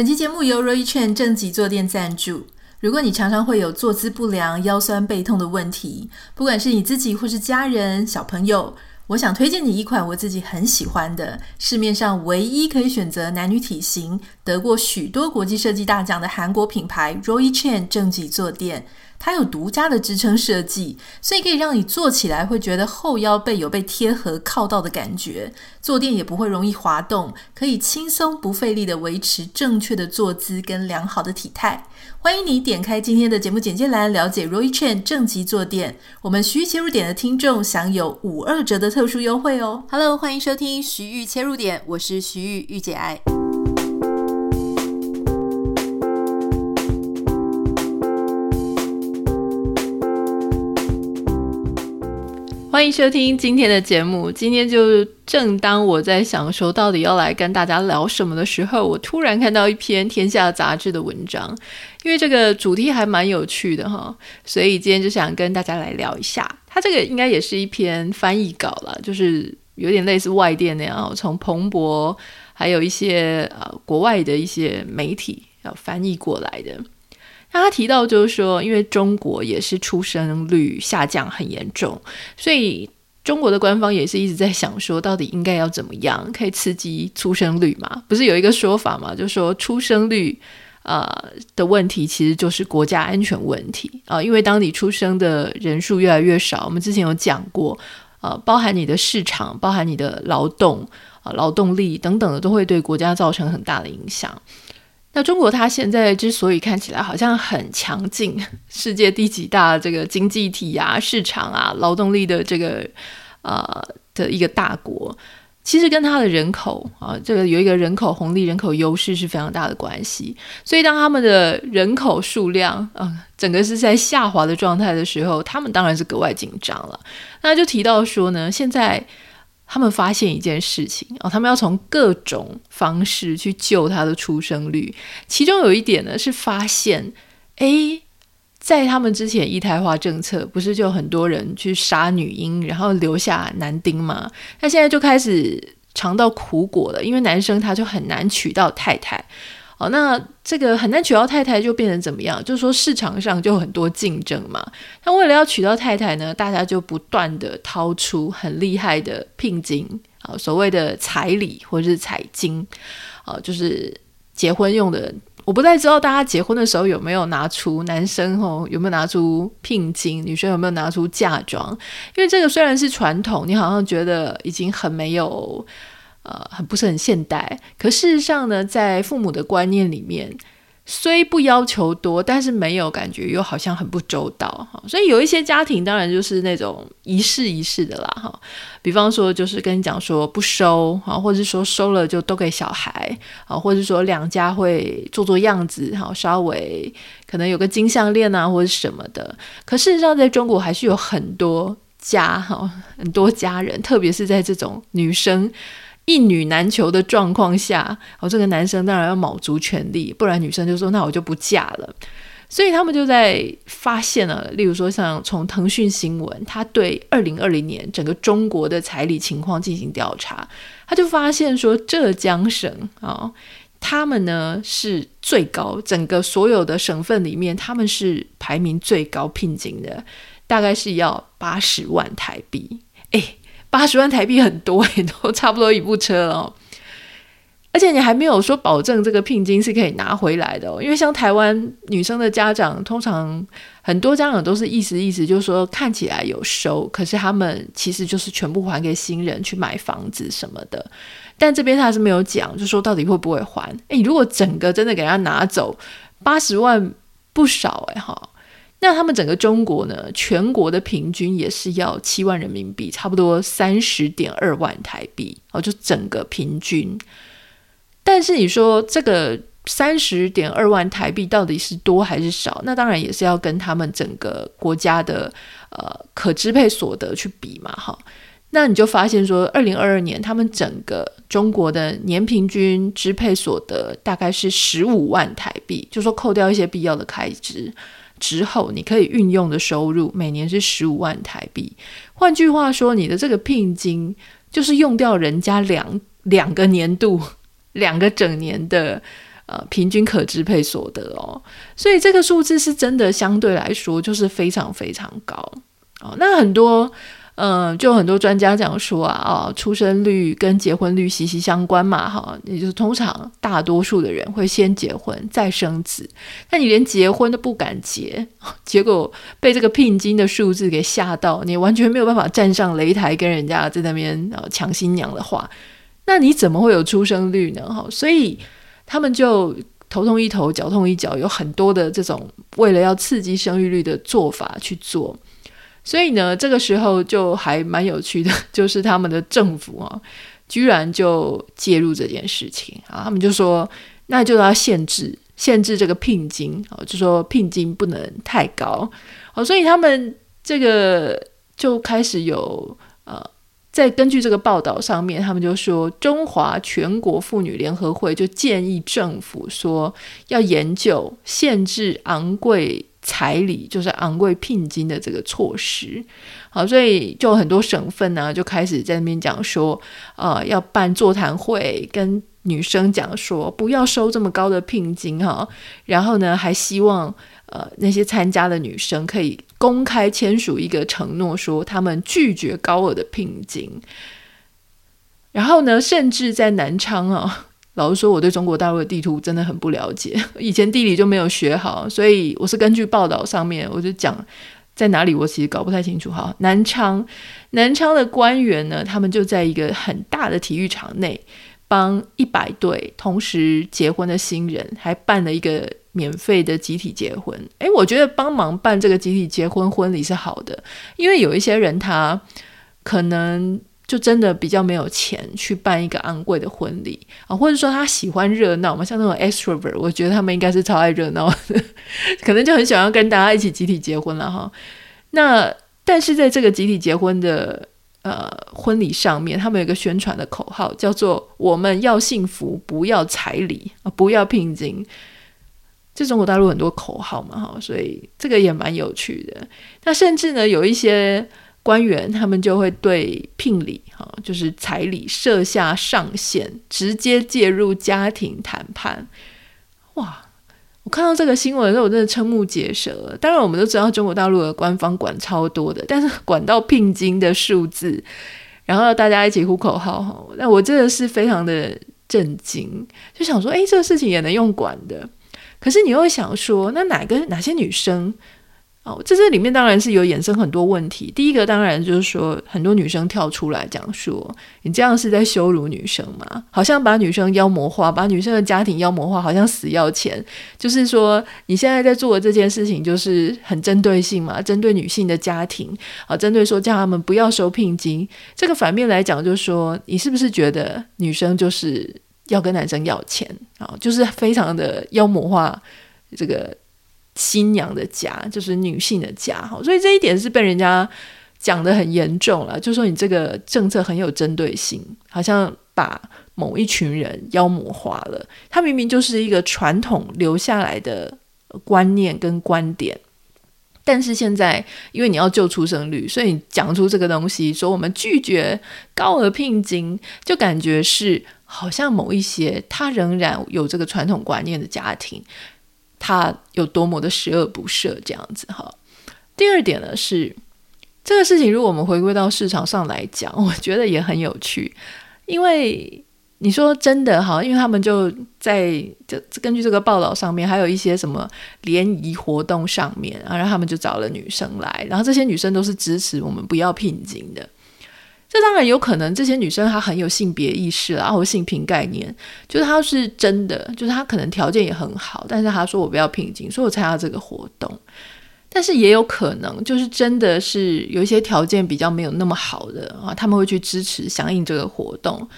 本期节目由 Roy Chen 正脊坐垫赞助。如果你常常会有坐姿不良、腰酸背痛的问题，不管是你自己或是家人、小朋友，我想推荐你一款我自己很喜欢的，市面上唯一可以选择男女体型、得过许多国际设计大奖的韩国品牌 Roy Chen 正脊坐垫。它有独家的支撑设计，所以可以让你坐起来会觉得后腰背有被贴合靠到的感觉，坐垫也不会容易滑动，可以轻松不费力地维持正确的坐姿跟良好的体态。欢迎你点开今天的节目简介栏，了解 Roy Chen 正脊坐垫。我们徐玉切入点的听众享有五二折的特殊优惠哦。Hello，欢迎收听徐玉切入点，我是徐玉御姐爱。欢迎收听今天的节目。今天就正当我在想说到底要来跟大家聊什么的时候，我突然看到一篇《天下》杂志的文章，因为这个主题还蛮有趣的哈，所以今天就想跟大家来聊一下。它这个应该也是一篇翻译稿了，就是有点类似外电那样，从彭博还有一些呃国外的一些媒体要翻译过来的。他提到，就是说，因为中国也是出生率下降很严重，所以中国的官方也是一直在想说，到底应该要怎么样可以刺激出生率嘛？不是有一个说法嘛？就是说出生率呃的问题其实就是国家安全问题啊、因为当你出生的人数越来越少，我们之前有讲过，呃，包含你的市场、包含你的劳动啊、劳动力等等的，都会对国家造成很大的影响。那中国它现在之所以看起来好像很强劲，世界第几大这个经济体啊、市场啊、劳动力的这个呃的一个大国，其实跟它的人口啊，这个有一个人口红利、人口优势是非常大的关系。所以当他们的人口数量啊、整个是在下滑的状态的时候，他们当然是格外紧张了。那就提到说呢，现在。他们发现一件事情哦，他们要从各种方式去救他的出生率。其中有一点呢，是发现，诶，在他们之前一胎化政策，不是就很多人去杀女婴，然后留下男丁吗？那现在就开始尝到苦果了，因为男生他就很难娶到太太。哦，那这个很难娶到太太就变成怎么样？就是说市场上就很多竞争嘛。那为了要娶到太太呢，大家就不断的掏出很厉害的聘金啊，所谓的彩礼或者是彩金啊，就是结婚用的。我不太知道大家结婚的时候有没有拿出男生哦，有没有拿出聘金，女生有没有拿出嫁妆？因为这个虽然是传统，你好像觉得已经很没有。呃，很不是很现代，可事实上呢，在父母的观念里面，虽不要求多，但是没有感觉又好像很不周到哈。所以有一些家庭当然就是那种一式一式的啦哈。比方说，就是跟你讲说不收啊，或者是说收了就都给小孩啊，或者是说两家会做做样子哈，稍微可能有个金项链啊或者什么的。可事实上，在中国还是有很多家哈，很多家人，特别是在这种女生。一女难求的状况下，哦，这个男生当然要卯足全力，不然女生就说：“那我就不嫁了。”所以他们就在发现了，例如说像从腾讯新闻，他对二零二零年整个中国的彩礼情况进行调查，他就发现说，浙江省啊、他们呢是最高，整个所有的省份里面，他们是排名最高聘金的，大概是要八十万台币，诶八十万台币很多，也都差不多一部车哦。而且你还没有说保证这个聘金是可以拿回来的哦，因为像台湾女生的家长，通常很多家长都是意思意思，就是说看起来有收，可是他们其实就是全部还给新人去买房子什么的。但这边他还是没有讲，就说到底会不会还？诶，如果整个真的给他拿走八十万，不少诶哈。那他们整个中国呢，全国的平均也是要七万人民币，差不多三十点二万台币哦，就整个平均。但是你说这个三十点二万台币到底是多还是少？那当然也是要跟他们整个国家的呃可支配所得去比嘛，哈。那你就发现说，二零二二年他们整个中国的年平均支配所得大概是十五万台币，就说扣掉一些必要的开支。之后，你可以运用的收入每年是十五万台币。换句话说，你的这个聘金就是用掉人家两两个年度、两个整年的呃平均可支配所得哦，所以这个数字是真的相对来说就是非常非常高哦。那很多。嗯，就很多专家讲说啊，哦，出生率跟结婚率息息相关嘛，哈，也就是通常大多数的人会先结婚再生子，那你连结婚都不敢结，结果被这个聘金的数字给吓到，你完全没有办法站上擂台跟人家在那边呃抢新娘的话，那你怎么会有出生率呢？哈，所以他们就头痛一头，脚痛一脚，有很多的这种为了要刺激生育率的做法去做。所以呢，这个时候就还蛮有趣的，就是他们的政府啊，居然就介入这件事情啊，他们就说，那就要限制限制这个聘金啊，就说聘金不能太高，好，所以他们这个就开始有呃，在根据这个报道上面，他们就说，中华全国妇女联合会就建议政府说，要研究限制昂贵。彩礼就是昂贵聘金的这个措施，好，所以就很多省份呢、就开始在那边讲说，呃，要办座谈会，跟女生讲说不要收这么高的聘金哈，然后呢还希望呃那些参加的女生可以公开签署一个承诺，说他们拒绝高额的聘金，然后呢甚至在南昌啊。老实说，我对中国大陆的地图真的很不了解，以前地理就没有学好，所以我是根据报道上面，我就讲在哪里，我其实搞不太清楚。哈，南昌，南昌的官员呢，他们就在一个很大的体育场内，帮一百对同时结婚的新人，还办了一个免费的集体结婚。诶，我觉得帮忙办这个集体结婚婚礼是好的，因为有一些人他可能。就真的比较没有钱去办一个昂贵的婚礼啊，或者说他喜欢热闹嘛，像那种 extrovert，我觉得他们应该是超爱热闹的，可能就很想要跟大家一起集体结婚了哈。那但是在这个集体结婚的呃婚礼上面，他们有一个宣传的口号，叫做“我们要幸福，不要彩礼啊，不要聘金”。这中国大陆很多口号嘛哈，所以这个也蛮有趣的。那甚至呢，有一些。官员他们就会对聘礼哈，就是彩礼设下上限，直接介入家庭谈判。哇！我看到这个新闻的时候，我真的瞠目结舌。当然，我们都知道中国大陆的官方管超多的，但是管到聘金的数字，然后大家一起呼口号哈，那我真的是非常的震惊，就想说，哎，这个事情也能用管的？可是你又想说，那哪个哪些女生？哦，这这里面当然是有衍生很多问题。第一个当然就是说，很多女生跳出来讲说：“你这样是在羞辱女生吗？好像把女生妖魔化，把女生的家庭妖魔化，好像死要钱。就是说，你现在在做的这件事情就是很针对性嘛，针对女性的家庭啊，针对说叫他们不要收聘金。这个反面来讲，就是说，你是不是觉得女生就是要跟男生要钱啊？就是非常的妖魔化这个。”新娘的家就是女性的家，哈，所以这一点是被人家讲得很严重了，就说你这个政策很有针对性，好像把某一群人妖魔化了。它明明就是一个传统留下来的观念跟观点，但是现在因为你要救出生率，所以你讲出这个东西，说我们拒绝高额聘金，就感觉是好像某一些他仍然有这个传统观念的家庭。他有多么的十恶不赦，这样子哈。第二点呢是这个事情，如果我们回归到市场上来讲，我觉得也很有趣。因为你说真的哈，因为他们就在就根据这个报道上面，还有一些什么联谊活动上面啊，然后他们就找了女生来，然后这些女生都是支持我们不要聘金的。这当然有可能，这些女生她很有性别意识啦，或性平概念，就是她是真的，就是她可能条件也很好，但是她说我不要聘金，所以我参加这个活动。但是也有可能，就是真的是有一些条件比较没有那么好的啊，他们会去支持响应这个活动。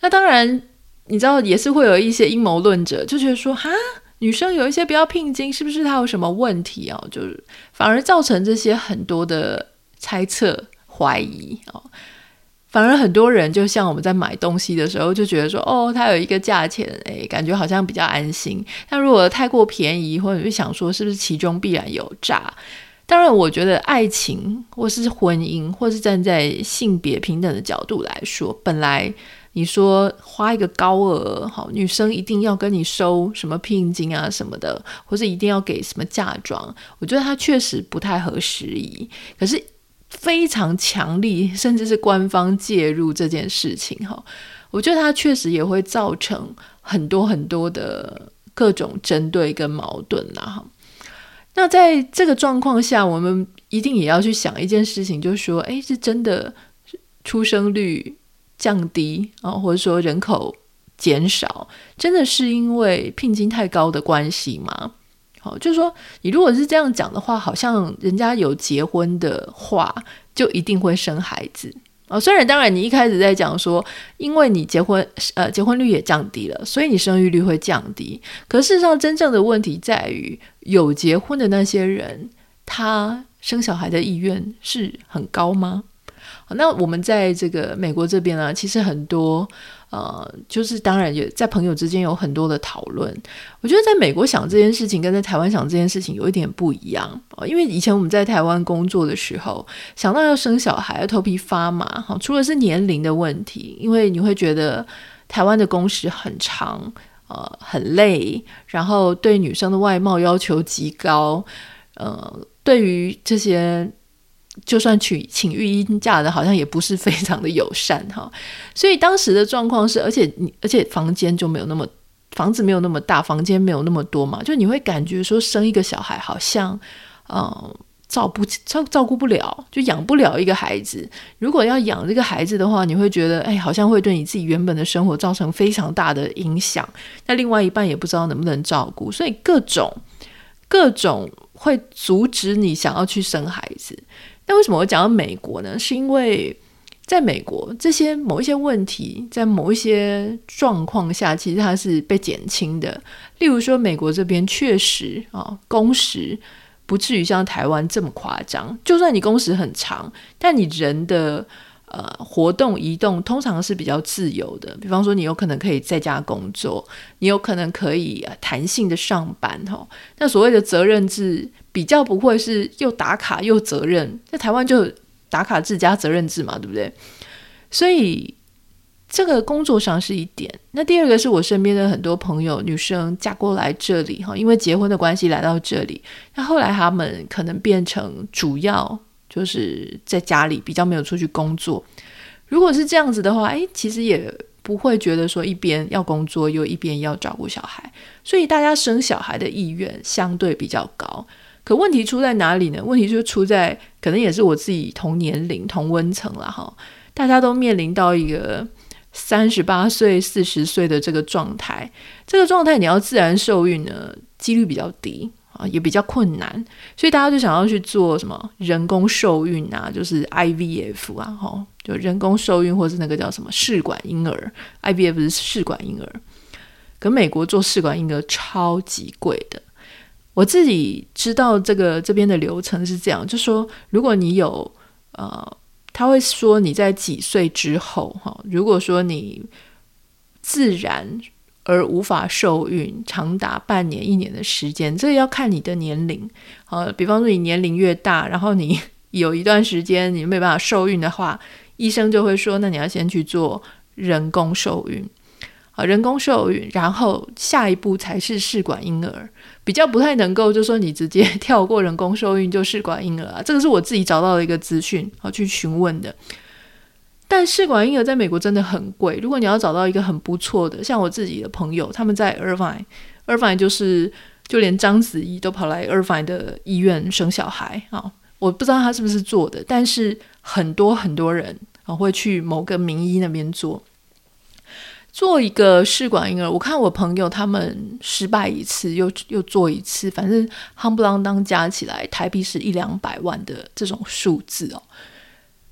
那当然，你知道也是会有一些阴谋论者就觉得说，哈，女生有一些不要聘金，是不是她有什么问题啊？就是反而造成这些很多的猜测、怀疑啊。反而很多人就像我们在买东西的时候，就觉得说，哦，它有一个价钱，诶，感觉好像比较安心。但如果太过便宜，或者是想说是不是其中必然有诈？当然，我觉得爱情或是婚姻，或是站在性别平等的角度来说，本来你说花一个高额，好，女生一定要跟你收什么聘金啊什么的，或者一定要给什么嫁妆，我觉得它确实不太合时宜。可是非常强力，甚至是官方介入这件事情，哈，我觉得它确实也会造成很多很多的各种针对跟矛盾呐，哈。那在这个状况下，我们一定也要去想一件事情，就是说，哎，是真的出生率降低啊，或者说人口减少，真的是因为聘金太高的关系吗？好，就是说，你如果是这样讲的话，好像人家有结婚的话，就一定会生孩子啊。虽然当然，你一开始在讲说，因为你结婚，呃，结婚率也降低了，所以你生育率会降低。可事实上，真正的问题在于，有结婚的那些人，他生小孩的意愿是很高吗？那我们在这个美国这边呢，其实很多呃，就是当然也在朋友之间有很多的讨论。我觉得在美国想这件事情跟在台湾想这件事情有一点不一样哦，因为以前我们在台湾工作的时候，想到要生小孩，头皮发麻哈。除了是年龄的问题，因为你会觉得台湾的工时很长，呃，很累，然后对女生的外貌要求极高，呃，对于这些。就算取请育婴假的，好像也不是非常的友善哈，所以当时的状况是，而且你而且房间就没有那么房子没有那么大，房间没有那么多嘛，就你会感觉说生一个小孩好像，嗯，照不照照顾不了，就养不了一个孩子。如果要养这个孩子的话，你会觉得哎，好像会对你自己原本的生活造成非常大的影响。那另外一半也不知道能不能照顾，所以各种各种会阻止你想要去生孩子。那为什么我讲到美国呢？是因为在美国，这些某一些问题，在某一些状况下，其实它是被减轻的。例如说，美国这边确实啊，工时不至于像台湾这么夸张。就算你工时很长，但你人的呃活动移动通常是比较自由的。比方说，你有可能可以在家工作，你有可能可以弹性的上班。哈，那所谓的责任制。比较不会是又打卡又责任，在台湾就打卡制加责任制嘛，对不对？所以这个工作上是一点。那第二个是我身边的很多朋友，女生嫁过来这里哈，因为结婚的关系来到这里，那后来他们可能变成主要就是在家里比较没有出去工作。如果是这样子的话，诶，其实也不会觉得说一边要工作又一边要照顾小孩，所以大家生小孩的意愿相对比较高。可问题出在哪里呢？问题就出在可能也是我自己同年龄同温层了哈，大家都面临到一个三十八岁、四十岁的这个状态，这个状态你要自然受孕呢，几率比较低啊，也比较困难，所以大家就想要去做什么人工受孕啊，就是 IVF 啊，哈，就人工受孕或是那个叫什么试管婴儿，IVF 是试管婴儿，可美国做试管婴儿超级贵的。我自己知道这个这边的流程是这样，就说如果你有呃，他会说你在几岁之后哈，如果说你自然而无法受孕，长达半年一年的时间，这要看你的年龄。呃，比方说你年龄越大，然后你 有一段时间你没办法受孕的话，医生就会说，那你要先去做人工受孕。啊，人工受孕，然后下一步才是试管婴儿，比较不太能够，就说你直接 跳过人工受孕就试管婴儿啊，这个是我自己找到的一个资讯，好去询问的。但试管婴儿在美国真的很贵，如果你要找到一个很不错的，像我自己的朋友，他们在 Irvine，Irvine 就是就连章子怡都跑来 Irvine 的医院生小孩啊，我不知道他是不是做的，但是很多很多人啊会去某个名医那边做。做一个试管婴儿，我看我朋友他们失败一次，又又做一次，反正夯不啷当加起来台币是一两百万的这种数字哦。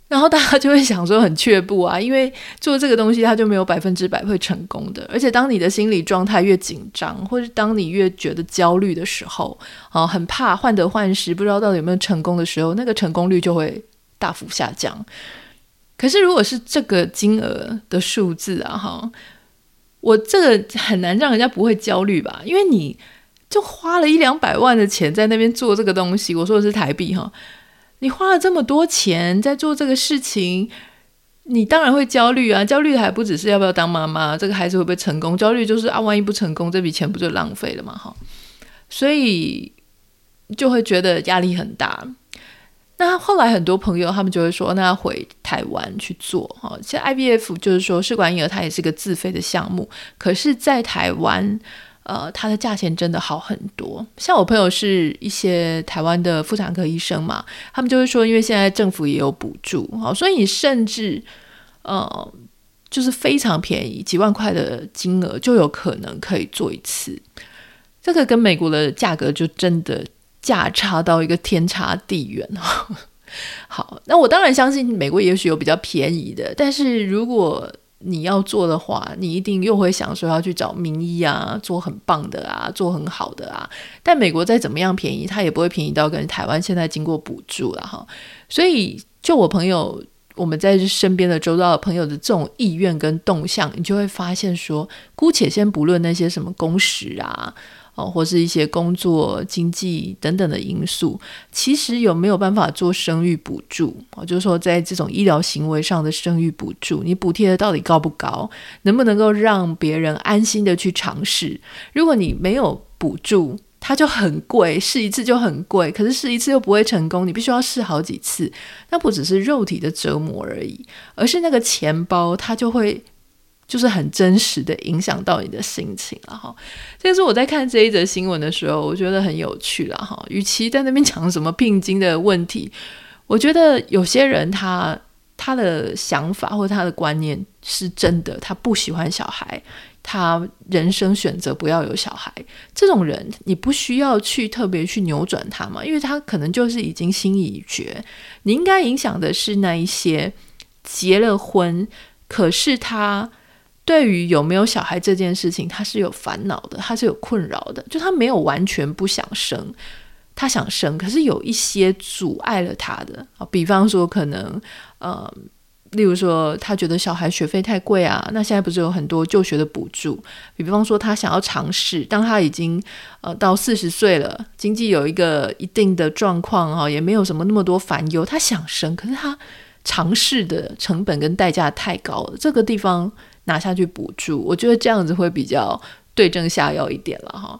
然后大家就会想说很却步啊，因为做这个东西它就没有百分之百会成功的。而且当你的心理状态越紧张，或者当你越觉得焦虑的时候，啊，很怕患得患失，不知道到底有没有成功的时候，那个成功率就会大幅下降。可是如果是这个金额的数字啊，哈。我这个很难让人家不会焦虑吧？因为你就花了一两百万的钱在那边做这个东西，我说的是台币哈。你花了这么多钱在做这个事情，你当然会焦虑啊，焦虑还不只是要不要当妈妈，这个孩子会不会成功？焦虑就是啊，万一不成功，这笔钱不就浪费了吗？哈，所以就会觉得压力很大。那后来很多朋友他们就会说，那要回台湾去做哈。其实 IBF 就是说试管婴儿它也是个自费的项目，可是，在台湾。呃，它的价钱真的好很多。像我朋友是一些台湾的妇产科医生嘛，他们就会说，因为现在政府也有补助，好，所以你甚至呃，就是非常便宜，几万块的金额就有可能可以做一次。这个跟美国的价格就真的价差到一个天差地远。好，那我当然相信美国也许有比较便宜的，但是如果你要做的话，你一定又会想说要去找名医啊，做很棒的啊，做很好的啊。但美国再怎么样便宜，它也不会便宜到跟台湾现在经过补助了哈。所以，就我朋友，我们在身边的周遭的朋友的这种意愿跟动向，你就会发现说，姑且先不论那些什么工时啊。哦，或是一些工作、经济等等的因素，其实有没有办法做生育补助？哦，就是说，在这种医疗行为上的生育补助，你补贴的到底高不高？能不能够让别人安心的去尝试？如果你没有补助，它就很贵，试一次就很贵，可是试一次又不会成功，你必须要试好几次，那不只是肉体的折磨而已，而是那个钱包它就会。就是很真实的影响到你的心情了哈。这是我在看这一则新闻的时候，我觉得很有趣了哈。与其在那边讲什么聘金的问题，我觉得有些人他他的想法或他的观念是真的，他不喜欢小孩，他人生选择不要有小孩。这种人你不需要去特别去扭转他嘛，因为他可能就是已经心意已决。你应该影响的是那一些结了婚，可是他。对于有没有小孩这件事情，他是有烦恼的，他是有困扰的。就他没有完全不想生，他想生，可是有一些阻碍了他的啊。比方说，可能呃，例如说，他觉得小孩学费太贵啊。那现在不是有很多就学的补助？比方说，他想要尝试，当他已经呃到四十岁了，经济有一个一定的状况啊，也没有什么那么多烦忧，他想生，可是他尝试的成本跟代价太高了。这个地方。拿下去补助，我觉得这样子会比较对症下药一点了哈。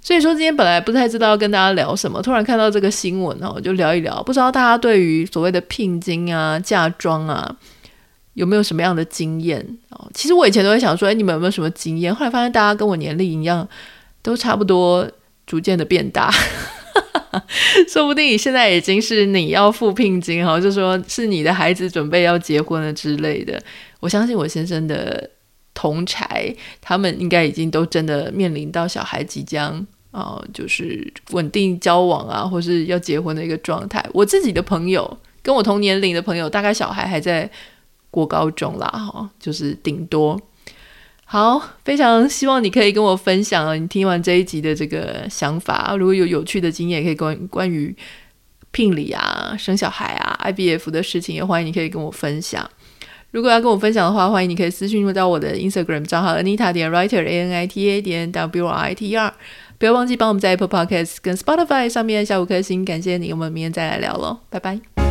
所以说今天本来不太知道要跟大家聊什么，突然看到这个新闻呢，我就聊一聊。不知道大家对于所谓的聘金啊、嫁妆啊，有没有什么样的经验哦？其实我以前都会想说，哎，你们有没有什么经验？后来发现大家跟我年龄一样，都差不多，逐渐的变大。说不定现在已经是你要付聘金哈，就说是你的孩子准备要结婚了之类的。我相信我先生的同侪，他们应该已经都真的面临到小孩即将啊、就是稳定交往啊，或是要结婚的一个状态。我自己的朋友，跟我同年龄的朋友，大概小孩还在过高中啦，哈，就是顶多。好，非常希望你可以跟我分享啊，你听完这一集的这个想法，如果有有趣的经验，可以关关于聘礼啊、生小孩啊、I B F 的事情，也欢迎你可以跟我分享。如果要跟我分享的话，欢迎你可以私讯到我的 Instagram 账号 Anita 点 Writer A N I T A 点 writr 不要忘记帮我们在 Apple Podcast 跟 Spotify 上面下五颗星，感谢你，我们明天再来聊喽，拜拜。